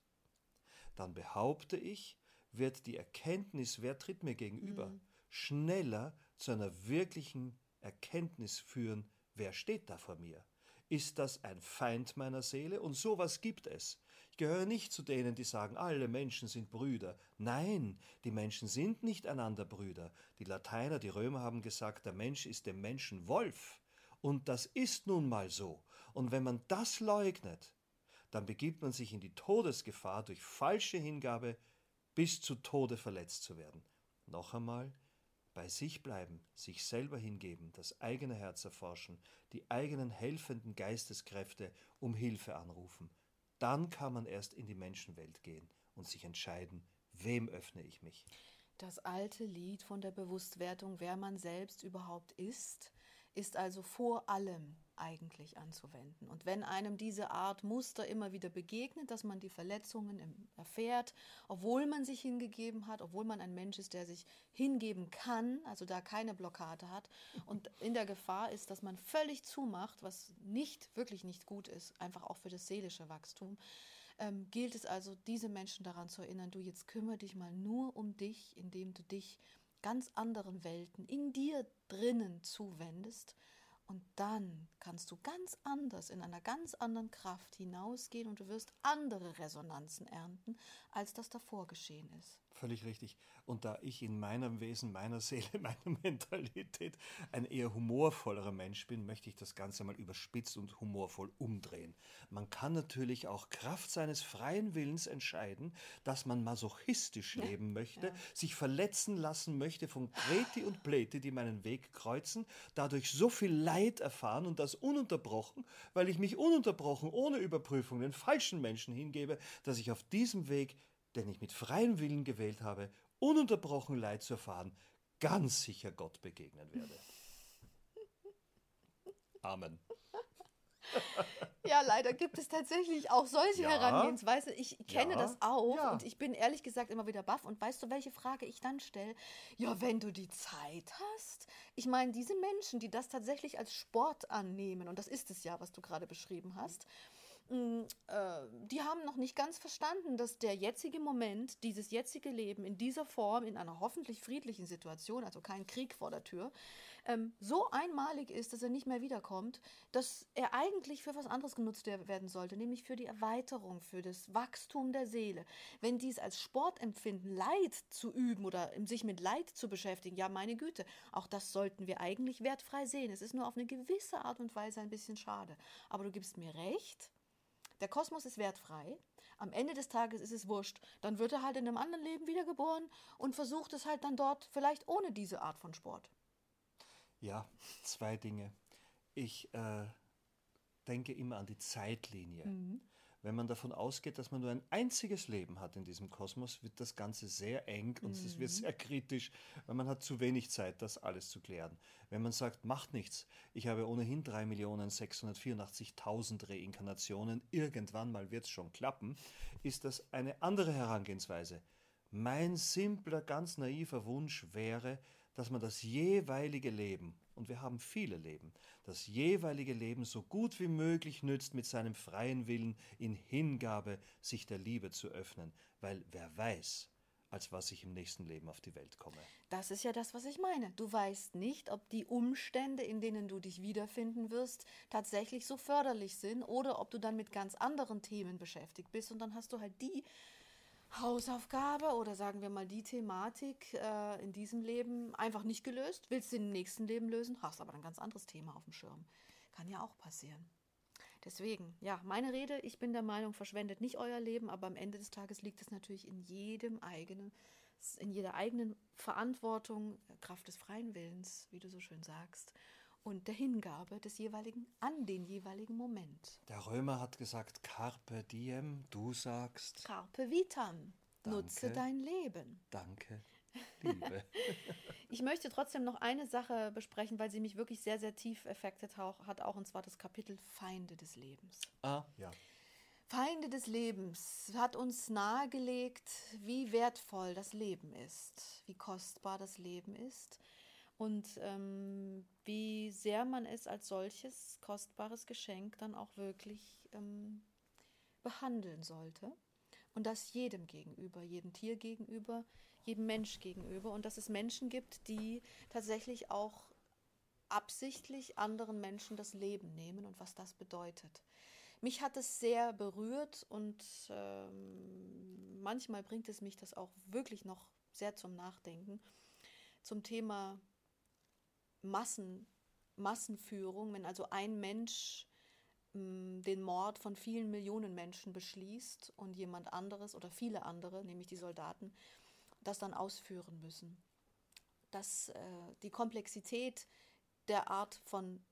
dann behaupte ich, wird die Erkenntnis, wer tritt mir gegenüber, mhm. schneller zu einer wirklichen Erkenntnis führen, wer steht da vor mir. Ist das ein Feind meiner Seele? Und sowas gibt es. Ich gehöre nicht zu denen, die sagen, alle Menschen sind Brüder. Nein, die Menschen sind nicht einander Brüder. Die Lateiner, die Römer haben gesagt, der Mensch ist dem Menschen Wolf. Und das ist nun mal so. Und wenn man das leugnet, dann begibt man sich in die Todesgefahr, durch falsche Hingabe bis zu Tode verletzt zu werden. Noch einmal, bei sich bleiben, sich selber hingeben, das eigene Herz erforschen, die eigenen helfenden Geisteskräfte um Hilfe anrufen. Dann kann man erst in die Menschenwelt gehen und sich entscheiden, wem öffne ich mich. Das alte Lied von der Bewusstwertung, wer man selbst überhaupt ist, ist also vor allem eigentlich anzuwenden. Und wenn einem diese Art Muster immer wieder begegnet, dass man die Verletzungen erfährt, obwohl man sich hingegeben hat, obwohl man ein Mensch ist, der sich hingeben kann, also da keine Blockade hat und <laughs> in der Gefahr ist, dass man völlig zumacht, was nicht, wirklich nicht gut ist, einfach auch für das seelische Wachstum, ähm, gilt es also, diese Menschen daran zu erinnern, du jetzt kümmere dich mal nur um dich, indem du dich ganz anderen Welten in dir drinnen zuwendest und dann kannst du ganz anders, in einer ganz anderen Kraft hinausgehen und du wirst andere Resonanzen ernten, als das davor geschehen ist. Völlig richtig. Und da ich in meinem Wesen, meiner Seele, <laughs> meiner Mentalität ein eher humorvollerer Mensch bin, möchte ich das Ganze mal überspitzt und humorvoll umdrehen. Man kann natürlich auch Kraft seines freien Willens entscheiden, dass man masochistisch leben möchte, ja. sich verletzen lassen möchte von Kreti und Pleti, die meinen Weg kreuzen, dadurch so viel Leid erfahren und das ununterbrochen, weil ich mich ununterbrochen ohne Überprüfung den falschen Menschen hingebe, dass ich auf diesem Weg den ich mit freiem Willen gewählt habe, ununterbrochen Leid zu erfahren, ganz sicher Gott begegnen werde. <laughs> Amen. Ja, leider gibt es tatsächlich auch solche ja. Herangehensweisen. Ich kenne ja. das auch ja. und ich bin ehrlich gesagt immer wieder baff. Und weißt du, welche Frage ich dann stelle? Ja, wenn du die Zeit hast. Ich meine, diese Menschen, die das tatsächlich als Sport annehmen, und das ist es ja, was du gerade beschrieben hast, äh, die haben noch nicht ganz verstanden, dass der jetzige Moment, dieses jetzige Leben in dieser Form, in einer hoffentlich friedlichen Situation, also kein Krieg vor der Tür, ähm, so einmalig ist, dass er nicht mehr wiederkommt, dass er eigentlich für was anderes genutzt werden sollte, nämlich für die Erweiterung, für das Wachstum der Seele. Wenn dies als Sport empfinden, Leid zu üben oder sich mit Leid zu beschäftigen, ja, meine Güte, auch das sollten wir eigentlich wertfrei sehen. Es ist nur auf eine gewisse Art und Weise ein bisschen schade. Aber du gibst mir recht, der Kosmos ist wertfrei. Am Ende des Tages ist es wurscht. Dann wird er halt in einem anderen Leben wiedergeboren und versucht es halt dann dort, vielleicht ohne diese Art von Sport. Ja, zwei Dinge. Ich äh, denke immer an die Zeitlinie. Mhm. Wenn man davon ausgeht, dass man nur ein einziges Leben hat in diesem Kosmos, wird das Ganze sehr eng und es wird sehr kritisch, weil man hat zu wenig Zeit, das alles zu klären. Wenn man sagt, macht nichts, ich habe ohnehin 3.684.000 Reinkarnationen, irgendwann mal wird es schon klappen, ist das eine andere Herangehensweise. Mein simpler, ganz naiver Wunsch wäre, dass man das jeweilige Leben, und wir haben viele Leben, das jeweilige Leben so gut wie möglich nützt, mit seinem freien Willen in Hingabe sich der Liebe zu öffnen, weil wer weiß, als was ich im nächsten Leben auf die Welt komme. Das ist ja das, was ich meine. Du weißt nicht, ob die Umstände, in denen du dich wiederfinden wirst, tatsächlich so förderlich sind oder ob du dann mit ganz anderen Themen beschäftigt bist und dann hast du halt die Hausaufgabe oder sagen wir mal die Thematik äh, in diesem Leben einfach nicht gelöst, willst du im nächsten Leben lösen, hast aber ein ganz anderes Thema auf dem Schirm. Kann ja auch passieren. Deswegen, ja, meine Rede, ich bin der Meinung, verschwendet nicht euer Leben, aber am Ende des Tages liegt es natürlich in jedem eigenen, in jeder eigenen Verantwortung, Kraft des freien Willens, wie du so schön sagst und der Hingabe des jeweiligen an den jeweiligen Moment. Der Römer hat gesagt, Carpe diem, du sagst. Carpe vitam, Danke. nutze dein Leben. Danke, <laughs> Liebe. ich möchte trotzdem noch eine Sache besprechen, weil sie mich wirklich sehr, sehr tief effektet hat, auch und zwar das Kapitel Feinde des Lebens. Ah, ja. Feinde des Lebens hat uns nahegelegt, wie wertvoll das Leben ist, wie kostbar das Leben ist und ähm, wie sehr man es als solches kostbares Geschenk dann auch wirklich ähm, behandeln sollte. Und das jedem gegenüber, jedem Tier gegenüber, jedem Mensch gegenüber. Und dass es Menschen gibt, die tatsächlich auch absichtlich anderen Menschen das Leben nehmen und was das bedeutet. Mich hat es sehr berührt und ähm, manchmal bringt es mich das auch wirklich noch sehr zum Nachdenken zum Thema Massen, Massenführung, wenn also ein Mensch mm, den Mord von vielen Millionen Menschen beschließt und jemand anderes oder viele andere, nämlich die Soldaten, das dann ausführen müssen. Dass äh, die Komplexität der Art von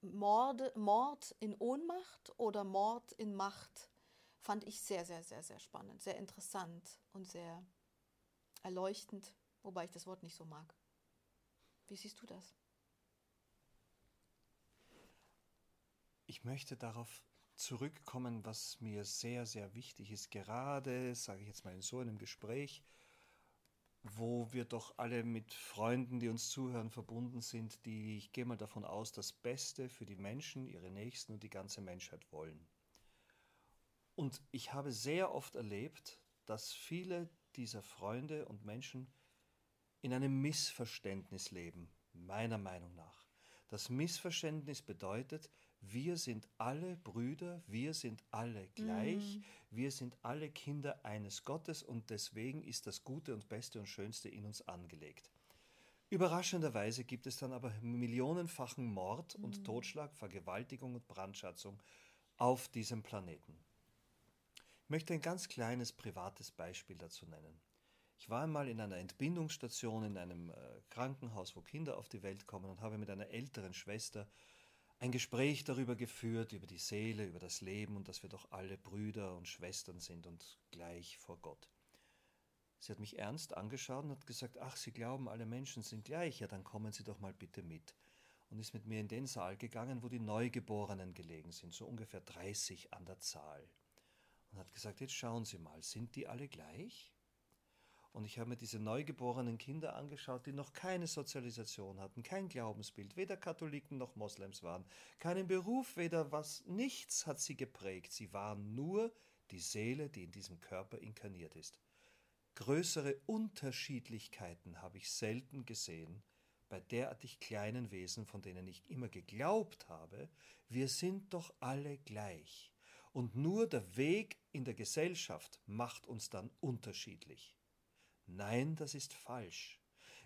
Morde, Mord in Ohnmacht oder Mord in Macht fand ich sehr, sehr, sehr, sehr spannend, sehr interessant und sehr erleuchtend, wobei ich das Wort nicht so mag. Wie siehst du das? Ich möchte darauf zurückkommen, was mir sehr, sehr wichtig ist, gerade, sage ich jetzt mal in so einem Gespräch, wo wir doch alle mit Freunden, die uns zuhören, verbunden sind, die, ich gehe mal davon aus, das Beste für die Menschen, ihre Nächsten und die ganze Menschheit wollen. Und ich habe sehr oft erlebt, dass viele dieser Freunde und Menschen in einem Missverständnis leben, meiner Meinung nach. Das Missverständnis bedeutet, wir sind alle Brüder, wir sind alle gleich, mhm. wir sind alle Kinder eines Gottes und deswegen ist das Gute und Beste und Schönste in uns angelegt. Überraschenderweise gibt es dann aber millionenfachen Mord und mhm. Totschlag, Vergewaltigung und Brandschatzung auf diesem Planeten. Ich möchte ein ganz kleines privates Beispiel dazu nennen. Ich war einmal in einer Entbindungsstation in einem äh, Krankenhaus, wo Kinder auf die Welt kommen und habe mit einer älteren Schwester ein Gespräch darüber geführt, über die Seele, über das Leben und dass wir doch alle Brüder und Schwestern sind und gleich vor Gott. Sie hat mich ernst angeschaut und hat gesagt, ach, Sie glauben, alle Menschen sind gleich, ja, dann kommen Sie doch mal bitte mit. Und ist mit mir in den Saal gegangen, wo die Neugeborenen gelegen sind, so ungefähr 30 an der Zahl. Und hat gesagt, jetzt schauen Sie mal, sind die alle gleich? Und ich habe mir diese neugeborenen Kinder angeschaut, die noch keine Sozialisation hatten, kein Glaubensbild, weder Katholiken noch Moslems waren, keinen Beruf, weder was, nichts hat sie geprägt. Sie waren nur die Seele, die in diesem Körper inkarniert ist. Größere Unterschiedlichkeiten habe ich selten gesehen bei derartig kleinen Wesen, von denen ich immer geglaubt habe, wir sind doch alle gleich. Und nur der Weg in der Gesellschaft macht uns dann unterschiedlich. Nein, das ist falsch.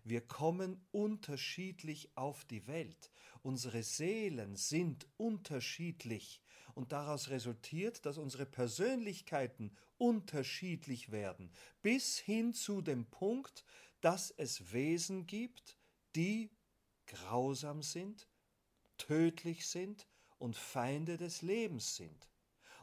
Wir kommen unterschiedlich auf die Welt. Unsere Seelen sind unterschiedlich und daraus resultiert, dass unsere Persönlichkeiten unterschiedlich werden, bis hin zu dem Punkt, dass es Wesen gibt, die grausam sind, tödlich sind und Feinde des Lebens sind.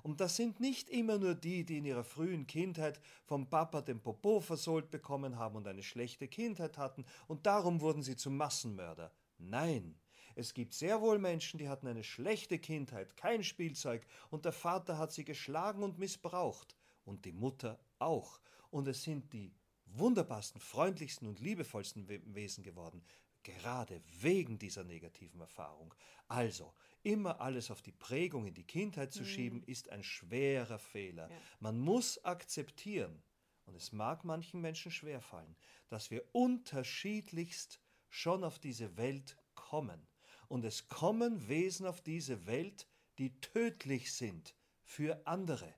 Und das sind nicht immer nur die, die in ihrer frühen Kindheit vom Papa den Popo versohlt bekommen haben und eine schlechte Kindheit hatten und darum wurden sie zu Massenmörder. Nein, es gibt sehr wohl Menschen, die hatten eine schlechte Kindheit, kein Spielzeug, und der Vater hat sie geschlagen und missbraucht, und die Mutter auch. Und es sind die wunderbarsten, freundlichsten und liebevollsten Wesen geworden, gerade wegen dieser negativen Erfahrung. Also, immer alles auf die Prägung in die Kindheit zu mhm. schieben, ist ein schwerer Fehler. Ja. Man muss akzeptieren, und es mag manchen Menschen schwerfallen, dass wir unterschiedlichst schon auf diese Welt kommen. Und es kommen Wesen auf diese Welt, die tödlich sind für andere.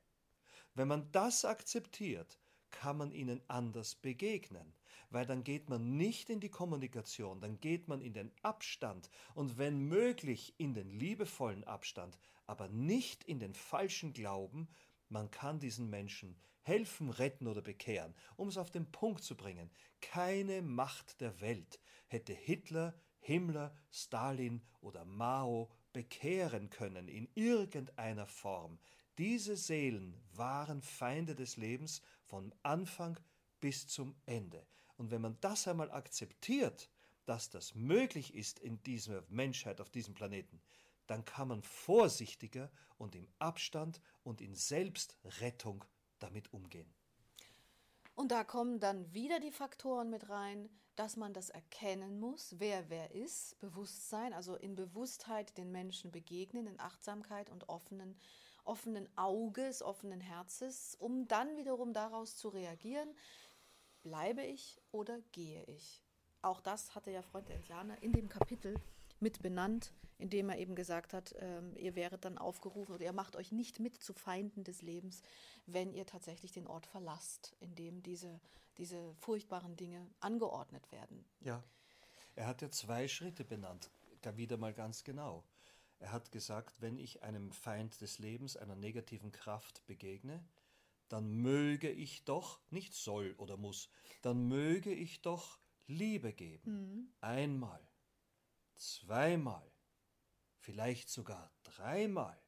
Wenn man das akzeptiert, kann man ihnen anders begegnen, weil dann geht man nicht in die Kommunikation, dann geht man in den Abstand und wenn möglich in den liebevollen Abstand, aber nicht in den falschen Glauben, man kann diesen Menschen helfen, retten oder bekehren. Um es auf den Punkt zu bringen, keine Macht der Welt hätte Hitler, Himmler, Stalin oder Mao bekehren können in irgendeiner Form. Diese Seelen waren Feinde des Lebens von Anfang bis zum Ende. Und wenn man das einmal akzeptiert, dass das möglich ist in dieser Menschheit auf diesem Planeten, dann kann man vorsichtiger und im Abstand und in Selbstrettung damit umgehen. Und da kommen dann wieder die Faktoren mit rein, dass man das erkennen muss, wer wer ist, Bewusstsein, also in Bewusstheit den Menschen begegnen, in Achtsamkeit und offenen offenen Auges, offenen Herzens, um dann wiederum daraus zu reagieren, bleibe ich oder gehe ich. Auch das hatte ja Freund der Indianer in dem Kapitel mit benannt, indem er eben gesagt hat, ähm, ihr wäret dann aufgerufen oder ihr macht euch nicht mit zu Feinden des Lebens, wenn ihr tatsächlich den Ort verlasst, in dem diese, diese furchtbaren Dinge angeordnet werden. Ja, er hat ja zwei Schritte benannt, da wieder mal ganz genau. Er hat gesagt, wenn ich einem Feind des Lebens, einer negativen Kraft begegne, dann möge ich doch, nicht soll oder muss, dann möge ich doch Liebe geben. Mhm. Einmal, zweimal, vielleicht sogar dreimal.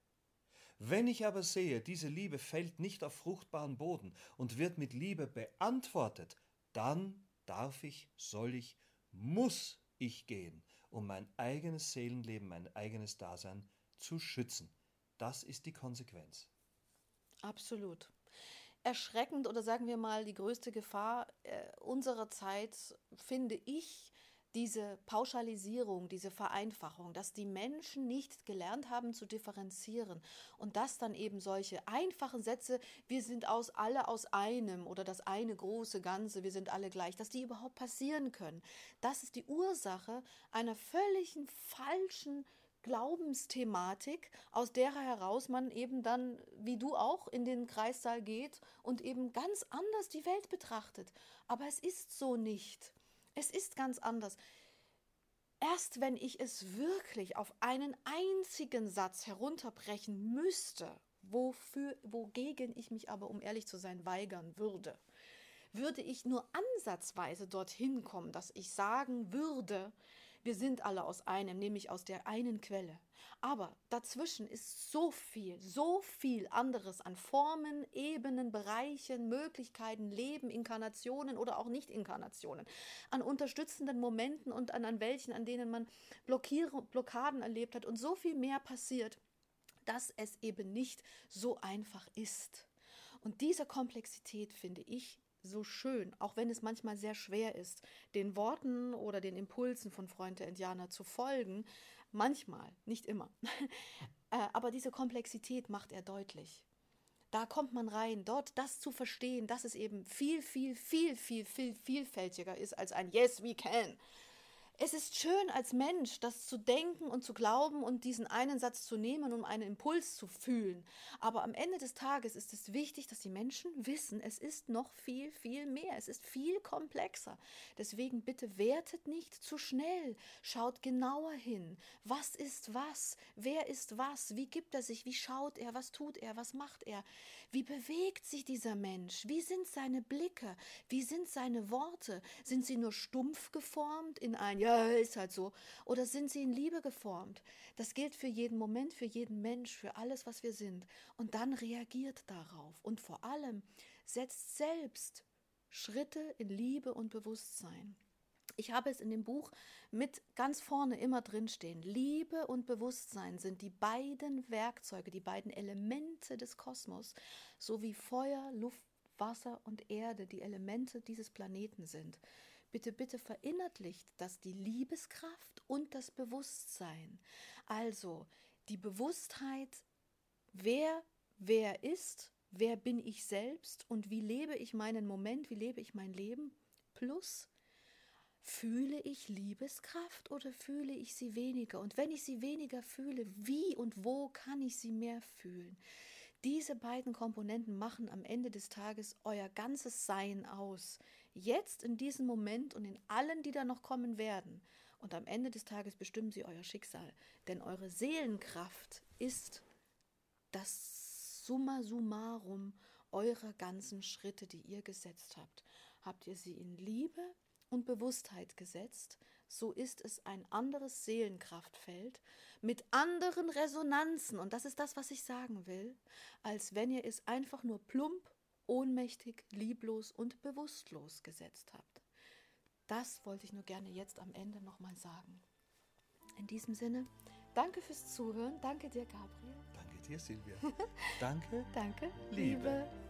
Wenn ich aber sehe, diese Liebe fällt nicht auf fruchtbaren Boden und wird mit Liebe beantwortet, dann darf ich, soll ich, muss ich gehen um mein eigenes Seelenleben, mein eigenes Dasein zu schützen. Das ist die Konsequenz. Absolut. Erschreckend oder sagen wir mal die größte Gefahr äh, unserer Zeit finde ich diese Pauschalisierung, diese Vereinfachung, dass die Menschen nicht gelernt haben zu differenzieren und dass dann eben solche einfachen Sätze, wir sind aus alle aus einem oder das eine große Ganze, wir sind alle gleich, dass die überhaupt passieren können. Das ist die Ursache einer völligen falschen Glaubensthematik, aus der heraus man eben dann, wie du auch, in den Kreissaal geht und eben ganz anders die Welt betrachtet. Aber es ist so nicht. Es ist ganz anders. Erst wenn ich es wirklich auf einen einzigen Satz herunterbrechen müsste, wofür, wogegen ich mich aber, um ehrlich zu sein, weigern würde, würde ich nur ansatzweise dorthin kommen, dass ich sagen würde, wir sind alle aus einem, nämlich aus der einen Quelle. Aber dazwischen ist so viel, so viel anderes an Formen, Ebenen, Bereichen, Möglichkeiten, Leben, Inkarnationen oder auch Nicht-Inkarnationen, an unterstützenden Momenten und an, an welchen, an denen man Blockaden erlebt hat und so viel mehr passiert, dass es eben nicht so einfach ist. Und diese Komplexität finde ich so schön, auch wenn es manchmal sehr schwer ist, den Worten oder den Impulsen von Freund der Indianer zu folgen. Manchmal, nicht immer. <laughs> Äh, aber diese Komplexität macht er deutlich. Da kommt man rein, dort das zu verstehen, dass es eben viel, viel, viel, viel, viel vielfältiger ist als ein Yes, we can. Es ist schön als Mensch, das zu denken und zu glauben und diesen einen Satz zu nehmen, um einen Impuls zu fühlen. Aber am Ende des Tages ist es wichtig, dass die Menschen wissen, es ist noch viel, viel mehr. Es ist viel komplexer. Deswegen bitte wertet nicht zu schnell. Schaut genauer hin. Was ist was? Wer ist was? Wie gibt er sich? Wie schaut er? Was tut er? Was macht er? Wie bewegt sich dieser Mensch? Wie sind seine Blicke? Wie sind seine Worte? Sind sie nur stumpf geformt in ein ja, ist halt so. Oder sind sie in Liebe geformt? Das gilt für jeden Moment, für jeden Mensch, für alles, was wir sind. Und dann reagiert darauf. Und vor allem setzt selbst Schritte in Liebe und Bewusstsein. Ich habe es in dem Buch mit ganz vorne immer drinstehen. Liebe und Bewusstsein sind die beiden Werkzeuge, die beiden Elemente des Kosmos, so wie Feuer, Luft, Wasser und Erde die Elemente dieses Planeten sind. Bitte, bitte verinnerlicht, dass die Liebeskraft und das Bewusstsein, also die Bewusstheit, wer wer ist, wer bin ich selbst und wie lebe ich meinen Moment, wie lebe ich mein Leben, plus Fühle ich Liebeskraft oder fühle ich sie weniger? Und wenn ich sie weniger fühle, wie und wo kann ich sie mehr fühlen? Diese beiden Komponenten machen am Ende des Tages euer ganzes Sein aus. Jetzt in diesem Moment und in allen, die da noch kommen werden. Und am Ende des Tages bestimmen sie euer Schicksal. Denn eure Seelenkraft ist das Summa summarum eurer ganzen Schritte, die ihr gesetzt habt. Habt ihr sie in Liebe, und Bewusstheit gesetzt, so ist es ein anderes Seelenkraftfeld mit anderen Resonanzen, und das ist das, was ich sagen will, als wenn ihr es einfach nur plump, ohnmächtig, lieblos und bewusstlos gesetzt habt. Das wollte ich nur gerne jetzt am Ende nochmal sagen. In diesem Sinne, danke fürs Zuhören. Danke dir, Gabriel. Danke dir, Silvia. Danke. <laughs> danke, Liebe. Liebe.